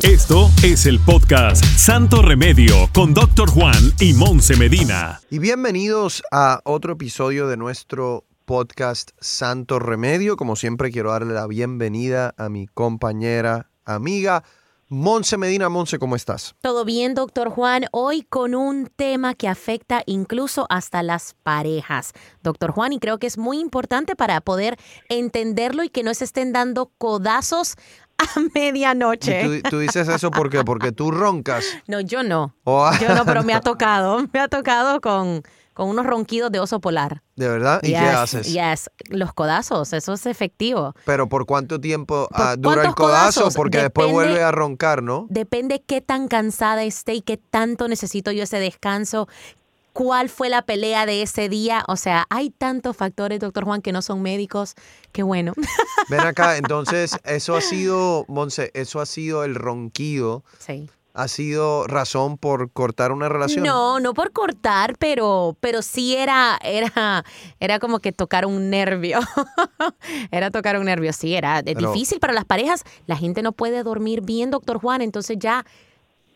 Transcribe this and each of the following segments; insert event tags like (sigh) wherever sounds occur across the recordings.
Esto es el podcast Santo Remedio con Doctor Juan y Monse Medina. Y bienvenidos a otro episodio de nuestro podcast Santo Remedio. Como siempre quiero darle la bienvenida a mi compañera, amiga, Monse Medina. Monse, ¿cómo estás? Todo bien, doctor Juan. Hoy con un tema que afecta incluso hasta las parejas. Doctor Juan, y creo que es muy importante para poder entenderlo y que no se estén dando codazos a medianoche. ¿Tú, tú dices eso porque porque tú roncas. No, yo no. Oh. Yo no, pero me ha (laughs) tocado. Me ha tocado con, con unos ronquidos de oso polar. ¿De verdad? ¿Y qué Yes, haces? Yes, los codazos, eso es efectivo. Pero ¿por cuánto tiempo ¿Por ah, dura el codazo? codazos? Porque después vuelve a roncar, ¿no? Depende qué tan cansada esté y qué tanto necesito yo ese descanso. ¿Cuál fue la pelea de ese día? O sea, hay tantos factores, doctor Juan, que no son médicos. Qué bueno. (laughs) Ven acá, (laughs) entonces, eso ha sido, Monse, eso ha sido el ronquido, Sí. ha sido razón por cortar una relación. No, no por cortar, pero, pero sí era, era, era como que tocar un nervio. (laughs) era tocar un nervio, sí, era Pero- difícil para las parejas. La gente no puede dormir bien, doctor Juan, entonces ya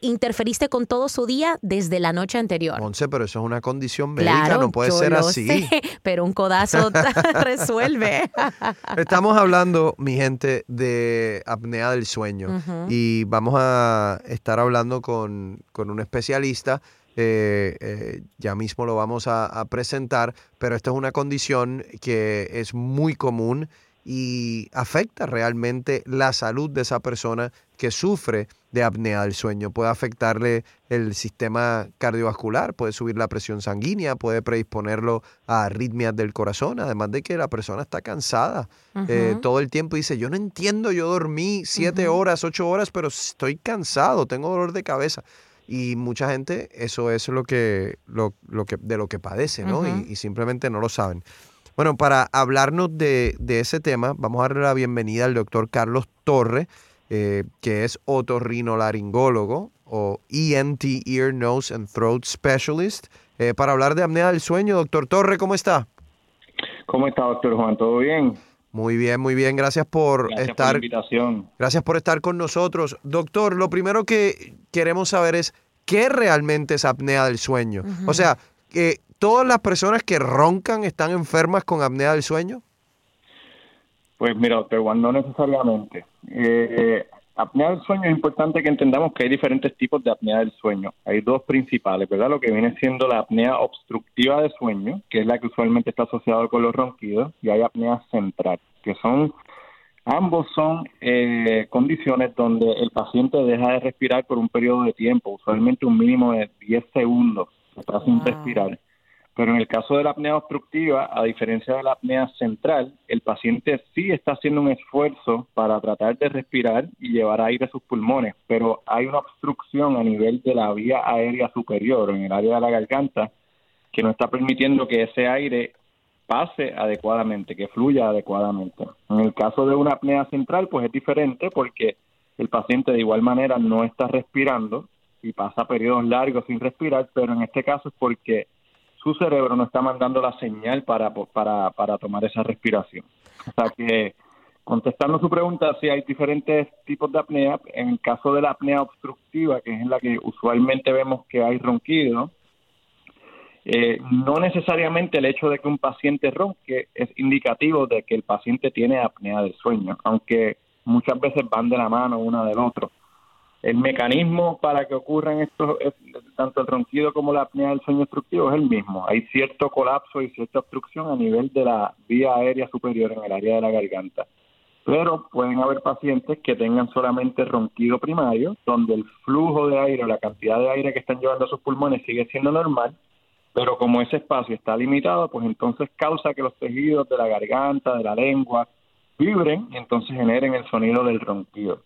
interferiste con todo su día desde la noche anterior. Monse, pero eso es una condición médica, Claro, no puede yo ser lo así. sé, (laughs) pero un codazo (laughs) resuelve. (laughs) Estamos hablando, mi gente, de apnea del sueño y vamos a estar hablando con, con un especialista. eh, eh, ya mismo lo vamos a, a presentar, pero esta es una condición que es muy común y afecta realmente la salud de esa persona que sufre de apnea del sueño. Puede afectarle el sistema cardiovascular, puede subir la presión sanguínea, puede predisponerlo a arritmias del corazón, además de que la persona está cansada eh, todo el tiempo y dice, yo no entiendo, yo dormí siete horas, ocho horas, pero estoy cansado, tengo dolor de cabeza. Y mucha gente eso es lo que, lo, lo que, de lo que padece, ¿no? Y simplemente no lo saben. Bueno, para hablarnos de, de ese tema, vamos a darle la bienvenida al doctor Carlos Torre, eh, que es otorrinolaringólogo o ENT, Ear, Nose and Throat Specialist, eh, para hablar de apnea del sueño. Doctor Torre, ¿cómo está? ¿Cómo está, doctor Juan? ¿Todo bien? Muy bien, muy bien. Gracias por Gracias por la estar invitación. Gracias por estar con nosotros. Doctor, lo primero que queremos saber es qué realmente es apnea del sueño. O sea, que todas las personas que roncan están enfermas con apnea del sueño. Pues mira, doctor Juan, no necesariamente. Eh, apnea del sueño es importante que entendamos que hay diferentes tipos de apnea del sueño. Hay dos principales, ¿verdad? Lo que viene siendo la apnea obstructiva de sueño, que es la que usualmente está asociada con los ronquidos, y hay apnea central, que son Ambos son eh, condiciones donde el paciente deja de respirar por un periodo de tiempo, usualmente un mínimo de 10 segundos, está sin Wow. respirar. Pero en el caso de la apnea obstructiva, a diferencia de la apnea central, el paciente sí está haciendo un esfuerzo para tratar de respirar y llevar aire a sus pulmones, pero hay una obstrucción a nivel de la vía aérea superior, en el área de la garganta, que no está permitiendo que ese aire pase adecuadamente, que fluya adecuadamente. En el caso de una apnea central, pues es diferente porque el paciente de igual manera no está respirando y pasa periodos largos sin respirar, pero en este caso es porque su cerebro no está mandando la señal para, para, para tomar esa respiración. O sea que, contestando su pregunta, sí hay diferentes tipos de apnea. En el caso de la apnea obstructiva, que es en la que usualmente vemos que hay ronquido, eh, no necesariamente el hecho de que un paciente ronque es indicativo de que el paciente tiene apnea del sueño, aunque muchas veces van de la mano una del otro. El mecanismo para que ocurran estos, es- tanto el ronquido como la apnea del sueño obstructivo es el mismo. Hay cierto colapso y cierta obstrucción a nivel de la vía aérea superior en el área de la garganta. Pero pueden haber pacientes que tengan solamente ronquido primario, donde el flujo de aire o la cantidad de aire que están llevando a sus pulmones sigue siendo normal, pero como ese espacio está limitado, pues entonces causa que los tejidos de la garganta, de la lengua, vibren y entonces generen el sonido del ronquido.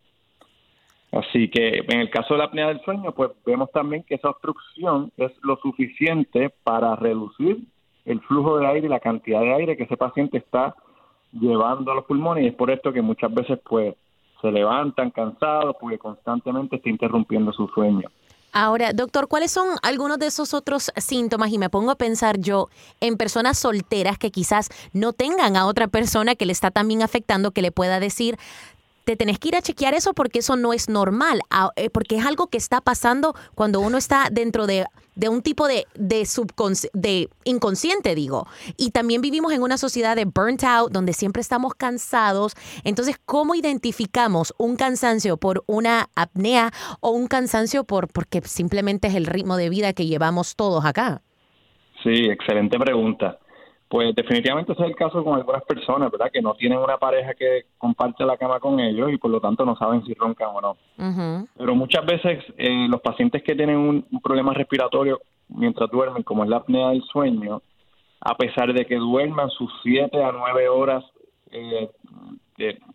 Así que en el caso de la apnea del sueño, pues vemos también que esa obstrucción es lo suficiente para reducir el flujo de aire y la cantidad de aire que ese paciente está llevando a los pulmones y es por esto que muchas veces pues se levantan cansados porque constantemente está interrumpiendo su sueño. Ahora, doctor, ¿cuáles son algunos de esos otros síntomas? Y me pongo a pensar yo en personas solteras que quizás no tengan a otra persona que le está también afectando, que le pueda decir, te tenés que ir a chequear eso porque eso no es normal, eh, porque es algo que está pasando cuando uno está dentro de, un tipo de, de, de inconsciente, digo. Y también vivimos en una sociedad de burnt out, donde siempre estamos cansados. Entonces, ¿cómo identificamos un cansancio por una apnea o un cansancio por porque simplemente es el ritmo de vida que llevamos todos acá? Sí, excelente pregunta. Pues definitivamente ese es el caso con algunas personas, ¿verdad? Que no tienen una pareja que comparte la cama con ellos y por lo tanto no saben si roncan o no. Pero muchas veces eh, los pacientes que tienen un, problema respiratorio mientras duermen, como es la apnea del sueño, a pesar de que duerman sus 7 a 9 horas eh,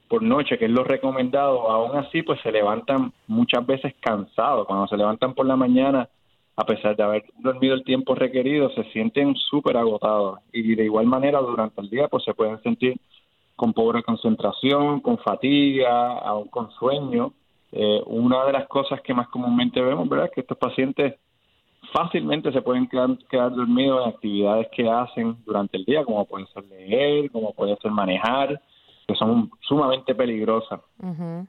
por noche, que es lo recomendado, aún así pues se levantan muchas veces cansados. Cuando se levantan por la mañana a pesar de haber dormido el tiempo requerido, se sienten súper agotados y de igual manera durante el día pues se pueden sentir con pobre concentración, con fatiga, aún con sueño. Eh, una de las cosas que más comúnmente vemos, ¿verdad?, es que estos pacientes fácilmente se pueden quedar, dormidos en actividades que hacen durante el día, como puede ser leer, como puede ser manejar, que son sumamente peligrosas.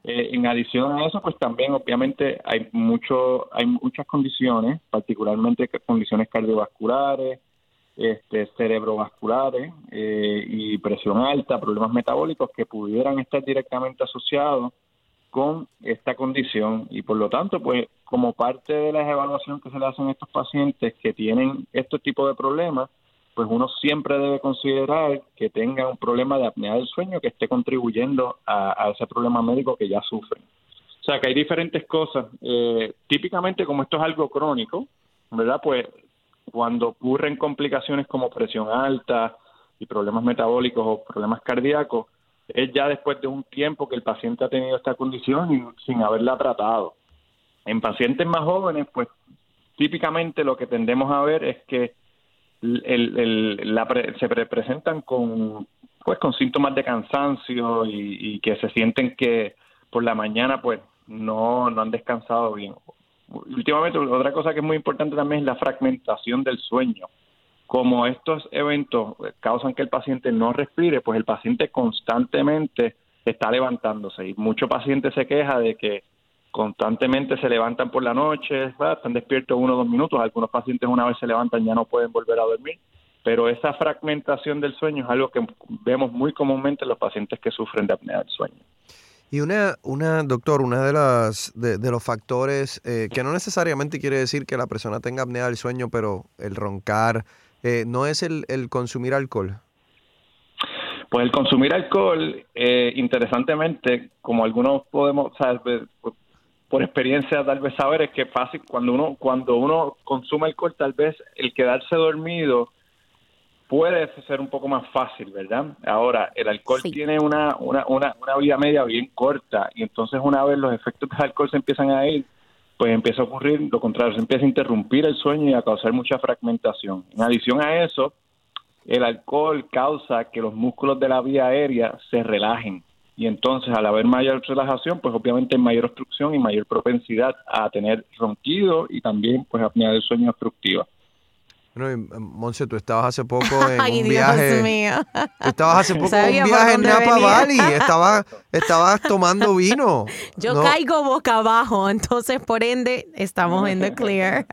Eh, en adición a eso, pues también obviamente hay mucho, hay muchas condiciones, particularmente condiciones cardiovasculares, este, cerebrovasculares eh, y presión alta, problemas metabólicos que pudieran estar directamente asociados con esta condición y por lo tanto, pues como parte de las evaluaciones que se le hacen a estos pacientes que tienen este tipo de problemas, pues uno siempre debe considerar que tenga un problema de apnea del sueño que esté contribuyendo a, ese problema médico que ya sufren. O sea que hay diferentes cosas. Eh, típicamente, como esto es algo crónico, ¿verdad? Pues cuando ocurren complicaciones como presión alta y problemas metabólicos o problemas cardíacos, es ya después de un tiempo que el paciente ha tenido esta condición y sin haberla tratado. En pacientes más jóvenes, pues típicamente lo que tendemos a ver es que el, la se presentan con pues con síntomas de cansancio y, que se sienten que por la mañana pues no, no han descansado bien. Últimamente otra cosa que es muy importante también es la fragmentación del sueño. Como estos eventos causan que el paciente no respire, pues el paciente constantemente está levantándose y mucho paciente se queja de que constantemente se levantan por la noche, están despiertos uno o dos minutos, algunos pacientes una vez se levantan ya no pueden volver a dormir, pero esa fragmentación del sueño es algo que vemos muy comúnmente en los pacientes que sufren de apnea del sueño. Y una, una doctor, una de las de, los factores eh, que no necesariamente quiere decir que la persona tenga apnea del sueño, pero el roncar, eh, no es el, el consumir alcohol. Pues el consumir alcohol, eh, interesantemente, como algunos podemos, saber, por experiencia tal vez saber es que fácil cuando uno cuando uno consume alcohol tal vez el quedarse dormido puede ser un poco más fácil, ¿verdad? Ahora, el alcohol tiene una, una, una, una vida media bien corta y entonces una vez los efectos del alcohol se empiezan a ir, pues empieza a ocurrir lo contrario, se empieza a interrumpir el sueño y a causar mucha fragmentación. En adición a eso, el alcohol causa que los músculos de la vía aérea se relajen y entonces al haber mayor relajación, pues obviamente hay mayor obstrucción y mayor propensidad a tener ronquido y también pues apnea del sueño obstructiva. Bueno, Monse, (laughs) (laughs) tú estabas hace poco en un viaje. Mío. Tú estabas hace poco en un viaje en Napa Valley. (laughs) Estabas, estabas tomando vino. Yo caigo boca abajo, entonces por ende estamos en the clear.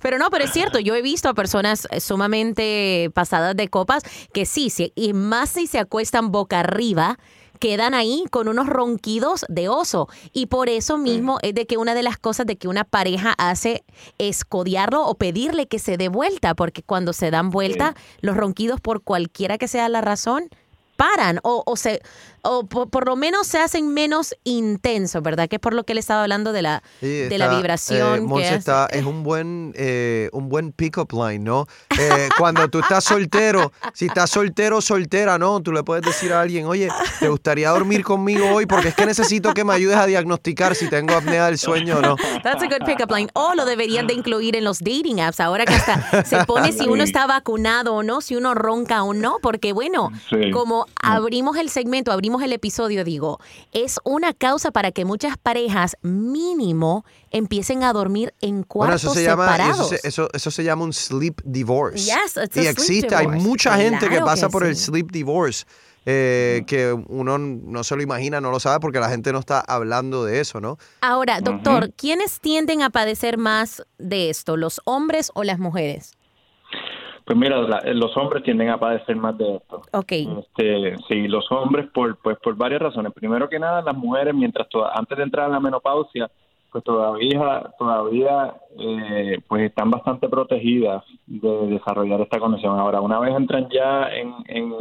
Pero no, pero es cierto, yo he visto a personas sumamente pasadas de copas que sí, sí y más si se acuestan boca arriba quedan ahí con unos ronquidos de oso. Y por eso mismo es de que una de las cosas de que una pareja hace es codiarlo o pedirle que se dé vuelta, porque cuando se dan vuelta, los ronquidos, por cualquiera que sea la razón, paran o, o se o por, lo menos se hacen menos intensos, ¿verdad? Que es por lo que él estaba hablando de la, de la vibración. Eh, está, es un buen, eh, un buen pick-up line, ¿no? Eh, cuando tú estás soltero, si estás soltero o soltera, ¿no? Tú le puedes decir a alguien, oye, ¿te gustaría dormir conmigo hoy? Porque es que necesito que me ayudes a diagnosticar si tengo apnea del sueño o no. That's a good pick-up line. O lo deberían de incluir en los dating apps, ahora que hasta se pone si uno está vacunado o no, si uno ronca o no, porque bueno, como abrimos el segmento, abrimos el episodio, digo, es una causa para que muchas parejas mínimo empiecen a dormir en cuartos eso se separados. Llama, eso, eso, se llama un sleep divorce. Yes, y existe, hay mucha gente que pasa por el sleep divorce. eh, que uno no se lo imagina, no lo sabe porque la gente no está hablando de eso, ¿no? Ahora, doctor, ¿quiénes tienden a padecer más de esto, los hombres o las mujeres? Pues mira, los hombres tienden a padecer más de esto. Ok. Este, sí, los hombres por, pues, por varias razones. Primero que nada, las mujeres, mientras antes de entrar a la menopausia, pues todavía, todavía eh, pues están bastante protegidas de desarrollar esta condición. Ahora, una vez entran ya en, en,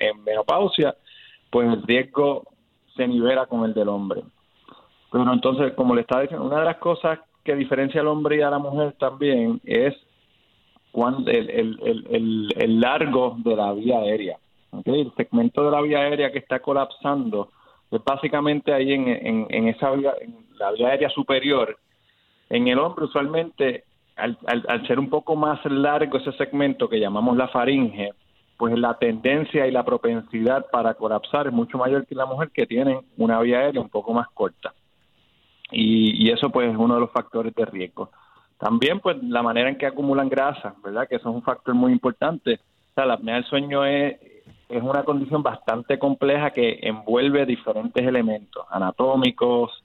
en menopausia, pues el riesgo se nivela con el del hombre. Pero entonces, como le estaba diciendo, una de las cosas que diferencia al hombre y a la mujer también es el, el, largo de la vía aérea. El segmento de la vía aérea que está colapsando es básicamente ahí en, esa vía, en la vía aérea superior. En el hombre usualmente, al, ser un poco más largo ese segmento que llamamos la faringe, pues la tendencia y la propensidad para colapsar es mucho mayor que la mujer que tiene una vía aérea un poco más corta. Y eso pues es uno de los factores de riesgo. También, pues, la manera en que acumulan grasa, ¿verdad? Que eso es un factor muy importante. O sea, la apnea del sueño es, es una condición bastante compleja que envuelve diferentes elementos anatómicos,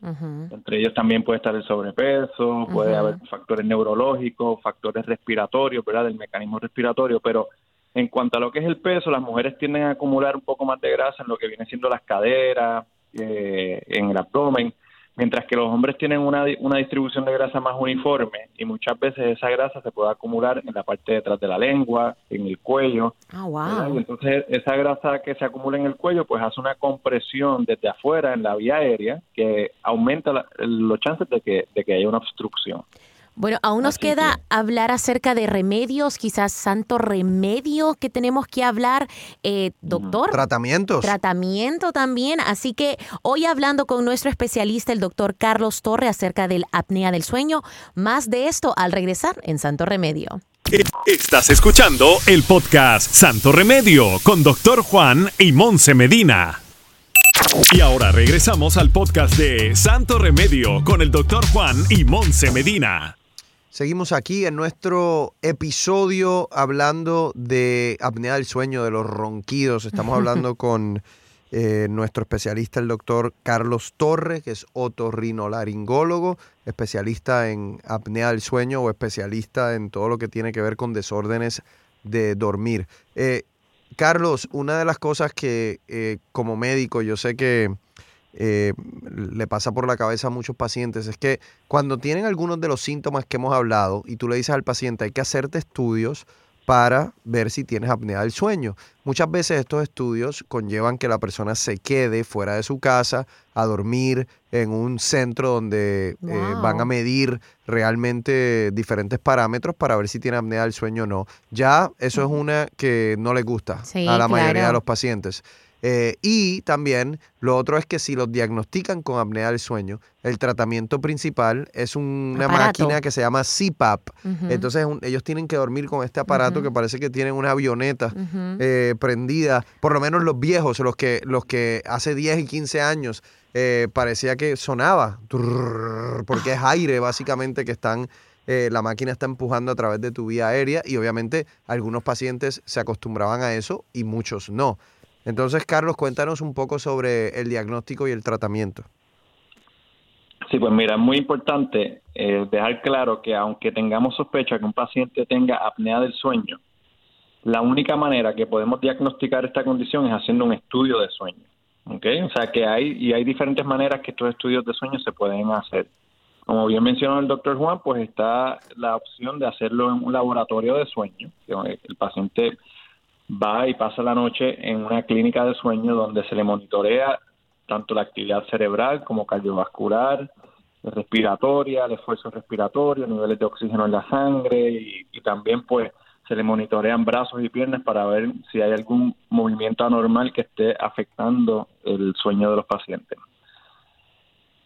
entre ellos también puede estar el sobrepeso, puede haber factores neurológicos, factores respiratorios, ¿verdad? Del mecanismo respiratorio, pero en cuanto a lo que es el peso, las mujeres tienden a acumular un poco más de grasa en lo que viene siendo las caderas, eh, en el abdomen, mientras que los hombres tienen una, una distribución de grasa más uniforme y muchas veces esa grasa se puede acumular en la parte de detrás de la lengua, en el cuello. Ah, wow. entonces esa grasa que se acumula en el cuello pues hace una compresión desde afuera en la vía aérea que aumenta los chances de que, de que haya una obstrucción. Bueno, aún nos queda hablar acerca de remedios, quizás santo remedio que tenemos que hablar, eh, doctor. Tratamientos. Tratamiento también. Así que hoy hablando con nuestro especialista, el doctor Carlos Torre, acerca del apnea del sueño. Más de esto al regresar en Santo Remedio. Estás escuchando el podcast Santo Remedio con doctor Juan y Monse Medina. Y ahora regresamos al podcast de Santo Remedio con el doctor Juan y Monse Medina. Seguimos aquí en nuestro episodio hablando de apnea del sueño, de los ronquidos. Estamos (laughs) hablando con eh, nuestro especialista, el doctor Carlos Torres, que es otorrinolaringólogo, especialista en apnea del sueño o especialista en todo lo que tiene que ver con desórdenes de dormir. Eh, Carlos, una de las cosas que eh, como médico yo sé que eh, le pasa por la cabeza a muchos pacientes es que cuando tienen algunos de los síntomas que hemos hablado y tú le dices al paciente hay que hacerte estudios para ver si tienes apnea del sueño. Muchas veces estos estudios conllevan que la persona se quede fuera de su casa a dormir en un centro donde eh, van a medir realmente diferentes parámetros para ver si tiene apnea del sueño o no. Ya eso es una que no le gusta a la mayoría de los pacientes. Eh, y también lo otro es que si los diagnostican con apnea del sueño, el tratamiento principal es una máquina que se llama CPAP. Entonces ellos tienen que dormir con este aparato que parece que tienen una avioneta eh, prendida, por lo menos los viejos, los que, los que hace 10 y 15 años eh, parecía que sonaba, porque es aire básicamente que están... la máquina está empujando a través de tu vía aérea y obviamente algunos pacientes se acostumbraban a eso y muchos no. Entonces, Carlos, cuéntanos un poco sobre el diagnóstico y el tratamiento. Sí, pues mira, es muy importante eh, dejar claro que aunque tengamos sospecha que un paciente tenga apnea del sueño, la única manera que podemos diagnosticar esta condición es haciendo un estudio de sueño. ¿okay? O sea que hay, y hay diferentes maneras que estos estudios de sueño se pueden hacer. Como bien mencionó el doctor Juan, pues está la opción de hacerlo en un laboratorio de sueño. El paciente va y pasa la noche en una clínica de sueño donde se le monitorea tanto la actividad cerebral como cardiovascular, respiratoria, el esfuerzo respiratorio, niveles de oxígeno en la sangre y, y también pues se le monitorean brazos y piernas para ver si hay algún movimiento anormal que esté afectando el sueño de los pacientes.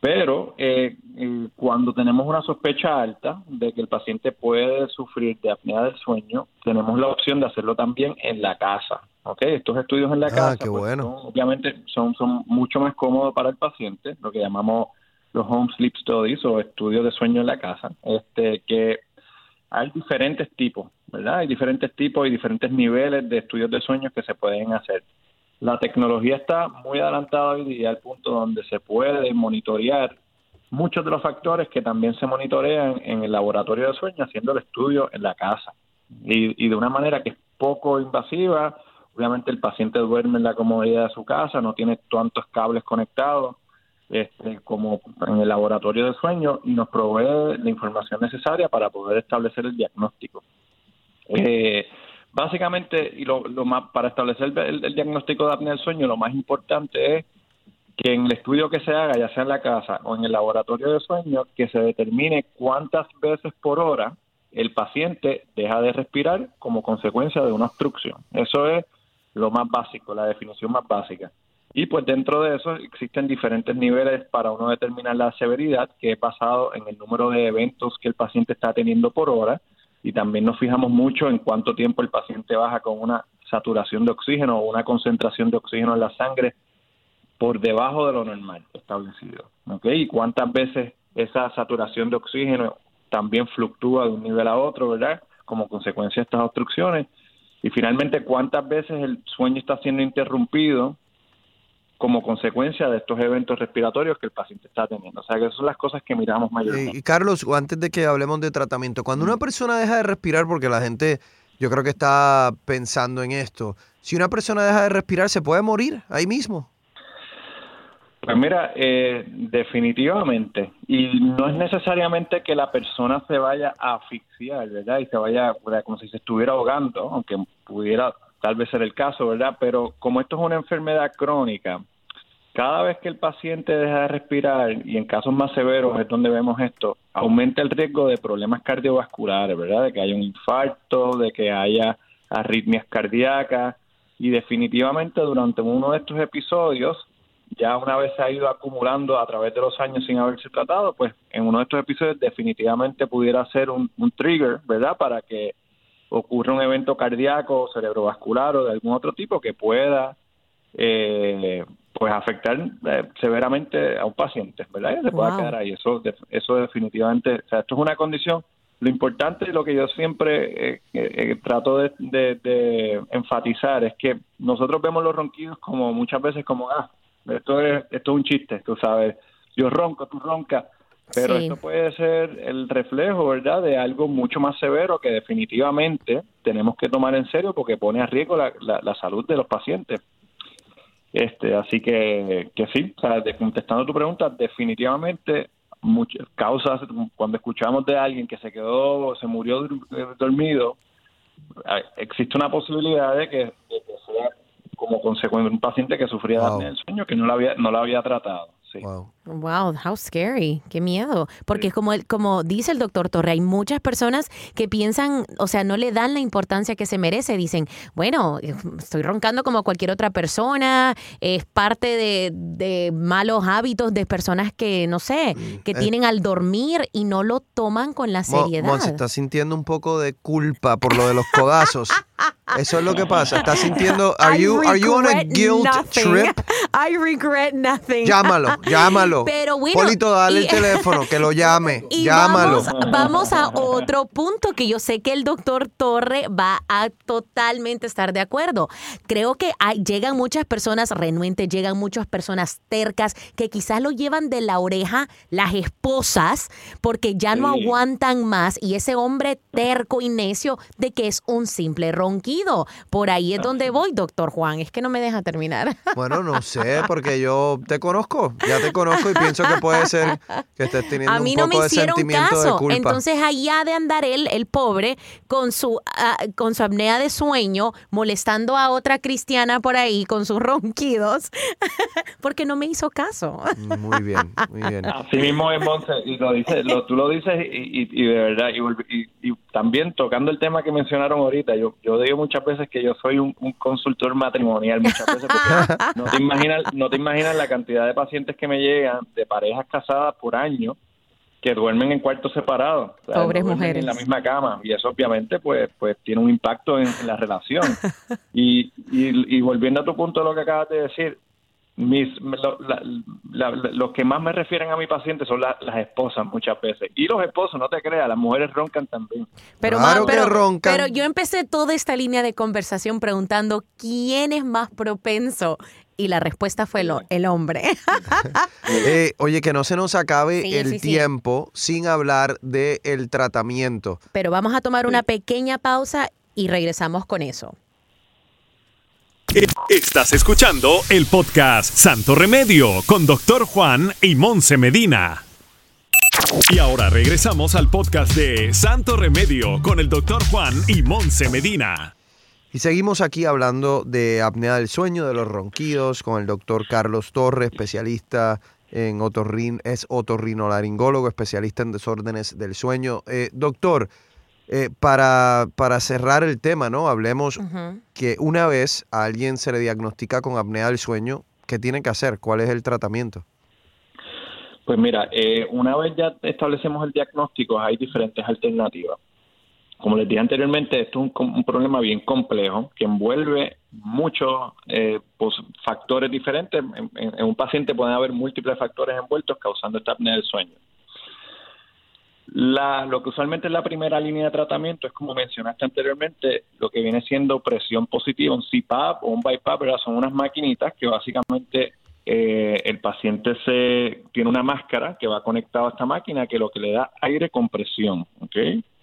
Pero eh, eh, cuando tenemos una sospecha alta de que el paciente puede sufrir de apnea del sueño, tenemos la opción de hacerlo también en la casa. ¿okay? Estos estudios en la ah, casa, qué pues, bueno. obviamente, son, son mucho más cómodos para el paciente, lo que llamamos los home sleep studies o estudios de sueño en la casa, este que hay diferentes tipos, ¿verdad? Hay diferentes tipos y diferentes niveles de estudios de sueño que se pueden hacer. La tecnología está muy adelantada hoy día al punto donde se puede monitorear muchos de los factores que también se monitorean en el laboratorio de sueño haciendo el estudio en la casa y, de una manera que es poco invasiva. Obviamente el paciente duerme en la comodidad de su casa, no tiene tantos cables conectados este, como en el laboratorio de sueño y nos provee la información necesaria para poder establecer el diagnóstico. Eh, básicamente, y lo, más para establecer el, diagnóstico de apnea del sueño, lo más importante es que en el estudio que se haga, ya sea en la casa o en el laboratorio de sueño, que se determine cuántas veces por hora el paciente deja de respirar como consecuencia de una obstrucción. Eso es lo más básico, la definición más básica. Y pues dentro de eso existen diferentes niveles para uno determinar la severidad, que es basado en el número de eventos que el paciente está teniendo por hora, y también nos fijamos mucho en cuánto tiempo el paciente baja con una saturación de oxígeno o una concentración de oxígeno en la sangre por debajo de lo normal establecido. ¿okay? Y cuántas veces esa saturación de oxígeno también fluctúa de un nivel a otro, ¿verdad? Como consecuencia de estas obstrucciones. Y finalmente, cuántas veces el sueño está siendo interrumpido como consecuencia de estos eventos respiratorios que el paciente está teniendo. O sea, que son las cosas que miramos mayormente. Y Carlos, antes de que hablemos de tratamiento, cuando una persona deja de respirar, porque la gente yo creo que está pensando en esto, si una persona deja de respirar, ¿se puede morir ahí mismo? Pues mira, eh, definitivamente. Y no es necesariamente que la persona se vaya a asfixiar, ¿verdad? Y se vaya como si se estuviera ahogando, aunque pudiera tal vez ser el caso, ¿verdad? Pero como esto es una enfermedad crónica, cada vez que el paciente deja de respirar, y en casos más severos es donde vemos esto, aumenta el riesgo de problemas cardiovasculares, ¿verdad? De que haya un infarto, de que haya arritmias cardíacas, y definitivamente durante uno de estos episodios, ya una vez se ha ido acumulando a través de los años sin haberse tratado, pues en uno de estos episodios definitivamente pudiera ser un, trigger, ¿verdad? Para que ocurra un evento cardíaco, cerebrovascular o de algún otro tipo que pueda eh, pues afectar eh, severamente a un paciente, ¿verdad? Y se pueda quedar ahí. Eso, eso definitivamente, o sea, esto es una condición. Lo importante y lo que yo siempre eh, eh, trato de, de, enfatizar es que nosotros vemos los ronquidos como muchas veces como, ah, esto es, esto es un chiste, tú sabes, yo ronco, tú roncas, pero esto puede ser el reflejo, ¿verdad?, de algo mucho más severo que definitivamente tenemos que tomar en serio porque pone a riesgo la, la, salud de los pacientes. Este, así que, que sí, o sea, contestando tu pregunta, definitivamente muchas causas, cuando escuchamos de alguien que se quedó, se murió dormido, existe una posibilidad de que, sea como consecuencia de un paciente que sufría de del sueño que no lo había, no lo había tratado. Wow. Wow, how scary, qué miedo. Porque como, como dice el doctor Torre, hay muchas personas que piensan, o sea, no le dan la importancia que se merece. Dicen, bueno, (laughs) estoy roncando como cualquier otra persona, es parte de, malos hábitos de personas que, no sé, mm, que eh. tienen al dormir y no lo toman con la seriedad. se está sintiendo un poco de culpa por lo de los codazos. (laughs) Eso es lo que pasa. Está sintiendo. Are you, are you on a guilt trip? (laughs) I regret nothing. Llámalo, llámalo. Pero bueno. Polito, dale el teléfono, que lo (laughs) llame. Llámalo. Vamos, a otro punto que yo sé que el doctor Torre va a totalmente estar de acuerdo. Creo que hay, llegan muchas personas renuentes, llegan muchas personas tercas que quizás lo llevan de la oreja las esposas porque ya no aguantan más y ese hombre terco y necio de que es un simple ronquido. Por ahí es donde voy, doctor Juan. Es que no me deja terminar. Bueno, no sé, porque yo te conozco, ya te (laughs) conozco y pienso que puede ser que estés teniendo un poco de sentimiento de culpa. Entonces ahí ha de andar él, el pobre, con su, ah, con su apnea de sueño, molestando a otra cristiana por ahí con sus ronquidos, (laughs) porque no me hizo caso. Muy bien, muy bien. Así mismo es, Monse, y lo dices, tú lo dices y, de verdad, y, también tocando el tema que mencionaron ahorita, yo, yo digo muchas veces que yo soy un, consultor matrimonial, muchas veces, porque (laughs) no te imaginas, no te imaginas la cantidad de pacientes que me llegan de parejas casadas por año que duermen en cuartos separados. Pobres mujeres. En la misma cama. Y eso obviamente pues, pues tiene un impacto en, la relación. (laughs) y, y, volviendo a tu punto de lo que acabas de decir, mis los que más me refieren a mi paciente son las esposas muchas veces y los esposos no te creas las mujeres roncan también pero claro pero, roncan. pero yo empecé toda esta línea de conversación preguntando quién es más propenso y la respuesta fue el hombre. (laughs) Eh, oye, que no se nos acabe el tiempo sin hablar del tratamiento. Pero vamos a tomar una pequeña pausa y regresamos con eso. Estás escuchando el podcast Santo Remedio con Doctor Juan y Monse Medina. Y ahora regresamos al podcast de Santo Remedio con el Doctor Juan y Monse Medina. Y seguimos aquí hablando de apnea del sueño, de los ronquidos, con el doctor Carlos Torres, especialista en otorrin, es otorrinolaringólogo, especialista en desórdenes del sueño. Eh, doctor, eh, para, para, cerrar el tema, ¿no? Hablemos que una vez a alguien se le diagnostica con apnea del sueño, ¿qué tiene que hacer? ¿Cuál es el tratamiento? Pues mira, eh, una vez ya establecemos el diagnóstico, hay diferentes alternativas. Como les dije anteriormente, esto es un, problema bien complejo que envuelve muchos eh, pues, factores diferentes. En, un paciente pueden haber múltiples factores envueltos causando esta apnea del sueño. Lo que usualmente es la primera línea de tratamiento es, como mencionaste anteriormente, lo que viene siendo presión positiva, un CPAP o un BiPAP, son unas maquinitas que básicamente eh, el paciente se tiene una máscara que va conectada a esta máquina que lo que le da aire con presión, ¿ok?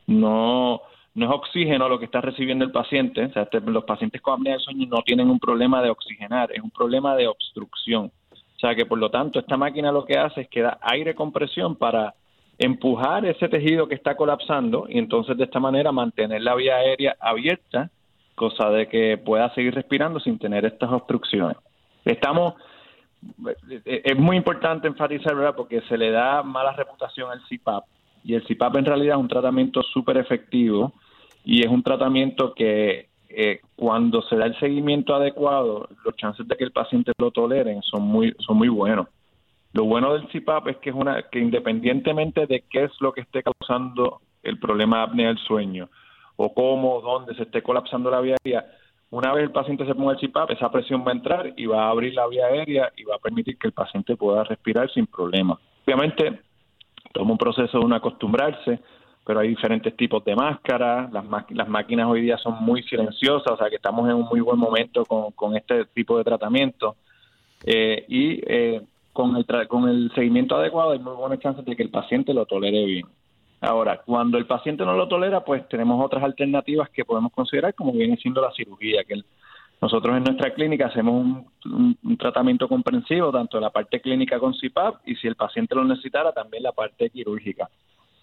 no, no es oxígeno lo que está recibiendo el paciente. O sea, este, los pacientes con apnea del sueño no tienen un problema de oxigenar, es un problema de obstrucción. O sea que por lo tanto esta máquina lo que hace es que da aire con presión para empujar ese tejido que está colapsando y entonces de esta manera mantener la vía aérea abierta, cosa de que pueda seguir respirando sin tener estas obstrucciones. Estamos es muy importante enfatizar. Porque se le da mala reputación al CPAP y el CPAP en realidad es un tratamiento súper efectivo y es un tratamiento que eh, cuando se da el seguimiento adecuado, los chances de que el paciente lo toleren son muy, son muy buenos. Lo bueno del CPAP es que es una que independientemente de qué es lo que esté causando el problema de apnea del sueño o cómo, dónde se esté colapsando la vía aérea, una vez el paciente se ponga el CPAP, esa presión va a entrar y va a abrir la vía aérea y va a permitir que el paciente pueda respirar sin problema. Obviamente, toma un proceso de uno acostumbrarse, pero hay diferentes tipos de máscaras, las, las máquinas hoy día son muy silenciosas, o sea que estamos en un muy buen momento con, con este tipo de tratamiento. Eh, y eh, con, el con el seguimiento adecuado hay muy buenas chances de que el paciente lo tolere bien. Ahora, cuando el paciente no lo tolera, pues tenemos otras alternativas que podemos considerar, como viene siendo la cirugía, que nosotros en nuestra clínica hacemos un, tratamiento comprensivo, tanto la parte clínica con CPAP y si el paciente lo necesitara, también la parte quirúrgica.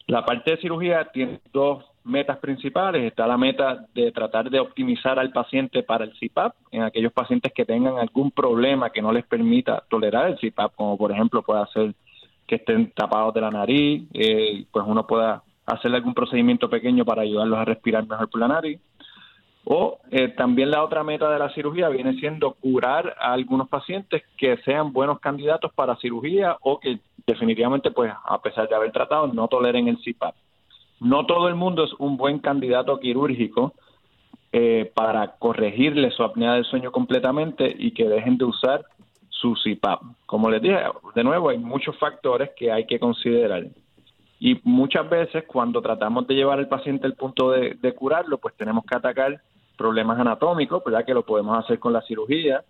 La parte de cirugía tiene dos metas principales. Está la meta de tratar de optimizar al paciente para el CPAP, en aquellos pacientes que tengan algún problema que no les permita tolerar el CPAP, como por ejemplo puede ser que estén tapados de la nariz, eh, pues uno pueda hacerle algún procedimiento pequeño para ayudarlos a respirar mejor por la nariz. O eh, también la otra meta de la cirugía viene siendo curar a algunos pacientes que sean buenos candidatos para cirugía o que definitivamente, pues a pesar de haber tratado, no toleren el CPAP. No todo el mundo es un buen candidato quirúrgico eh, para corregirle su apnea del sueño completamente y que dejen de usar su CPAP. Como les dije, de nuevo, hay muchos factores que hay que considerar. Y muchas veces cuando tratamos de llevar al paciente al punto de, de curarlo, pues tenemos que atacar problemas anatómicos, ¿verdad? Que lo podemos hacer con la cirugía,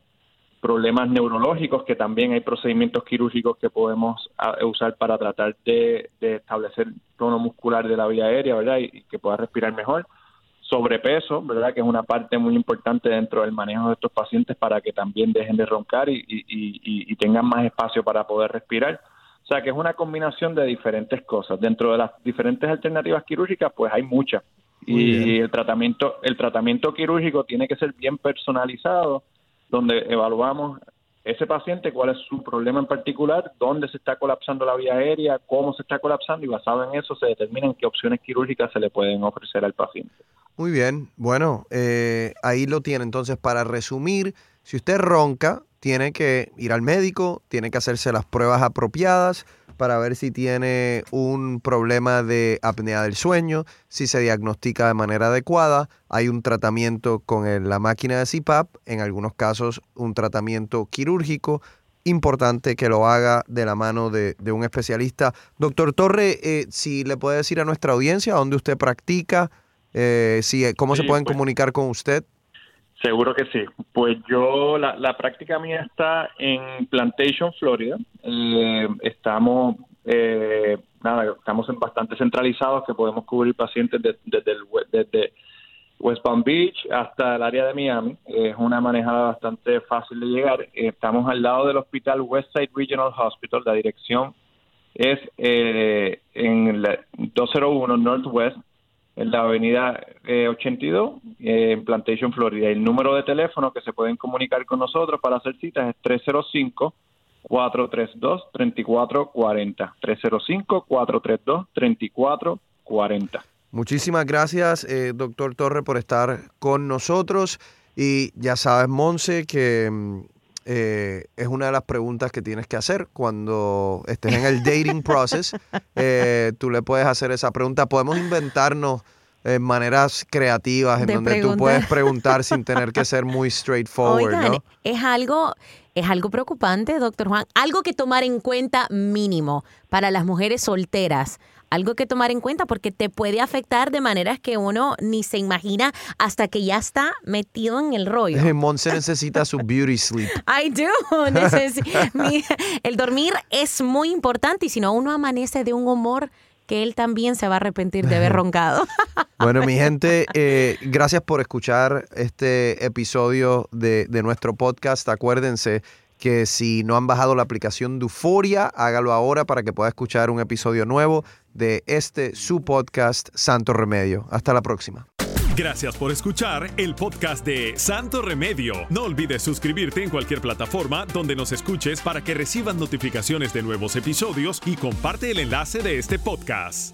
problemas neurológicos, que también hay procedimientos quirúrgicos que podemos ah, usar para tratar de, establecer tono muscular de la vía aérea, ¿verdad? Y, que pueda respirar mejor. Sobrepeso, ¿verdad? Que es una parte muy importante dentro del manejo de estos pacientes para que también dejen de roncar y, y tengan más espacio para poder respirar. O sea que es una combinación de diferentes cosas. Dentro de las diferentes alternativas quirúrgicas, pues hay muchas y el tratamiento, el tratamiento quirúrgico tiene que ser bien personalizado, donde evaluamos ese paciente, cuál es su problema en particular, dónde se está colapsando la vía aérea, cómo se está colapsando y basado en eso se determinan qué opciones quirúrgicas se le pueden ofrecer al paciente. Muy bien, bueno, eh, ahí lo tiene. Entonces, para resumir, si usted ronca, tiene que ir al médico, tiene que hacerse las pruebas apropiadas para ver si tiene un problema de apnea del sueño, si se diagnostica de manera adecuada, hay un tratamiento con la máquina de CPAP, en algunos casos un tratamiento quirúrgico importante que lo haga de la mano de, un especialista. Doctor Torre, eh, si le puede decir a nuestra audiencia dónde usted practica, eh, si, cómo se pueden pues. comunicar con usted. Seguro que sí. Pues yo, la, práctica mía está en Plantation, Florida. Eh, estamos, nada, estamos en bastante centralizados que podemos cubrir pacientes desde West Palm Beach hasta el área de Miami. Es una manejada bastante fácil de llegar. Estamos al lado del hospital Westside Regional Hospital. La dirección es eh, en la 201 Northwest, en la avenida 82, eh, eh, en Plantation, Florida. El número de teléfono que se pueden comunicar con nosotros para hacer citas es 305 432 3440 305 432 3440 Muchísimas gracias, eh, doctor Torre, por estar con nosotros. Y ya sabes, Monse, que mm, eh, es una de las preguntas que tienes que hacer cuando estés en el dating process. (laughs) Eh, tú le puedes hacer esa pregunta. Podemos inventarnos maneras creativas en donde tú puedes preguntar (laughs) sin tener que ser muy straightforward. ¿no? Es algo es algo preocupante, doctor Juan. Algo que tomar en cuenta mínimo para las mujeres solteras algo que tomar en cuenta porque te puede afectar de maneras que uno ni se imagina hasta que ya está metido en el rollo. Monse necesita su beauty sleep. (laughs) I do. (laughs) el dormir es muy importante y si no, uno amanece de un humor que él también se va a arrepentir de haber roncado. (laughs) Bueno, mi gente, eh, gracias por escuchar este episodio de, de nuestro podcast. Acuérdense que si no han bajado la aplicación de Euforia, hágalo ahora para que pueda escuchar un episodio nuevo de este su podcast Santo Remedio. Hasta la próxima. Gracias por escuchar el podcast de Santo Remedio. No olvides suscribirte en cualquier plataforma donde nos escuches para que recibas notificaciones de nuevos episodios y comparte el enlace de este podcast.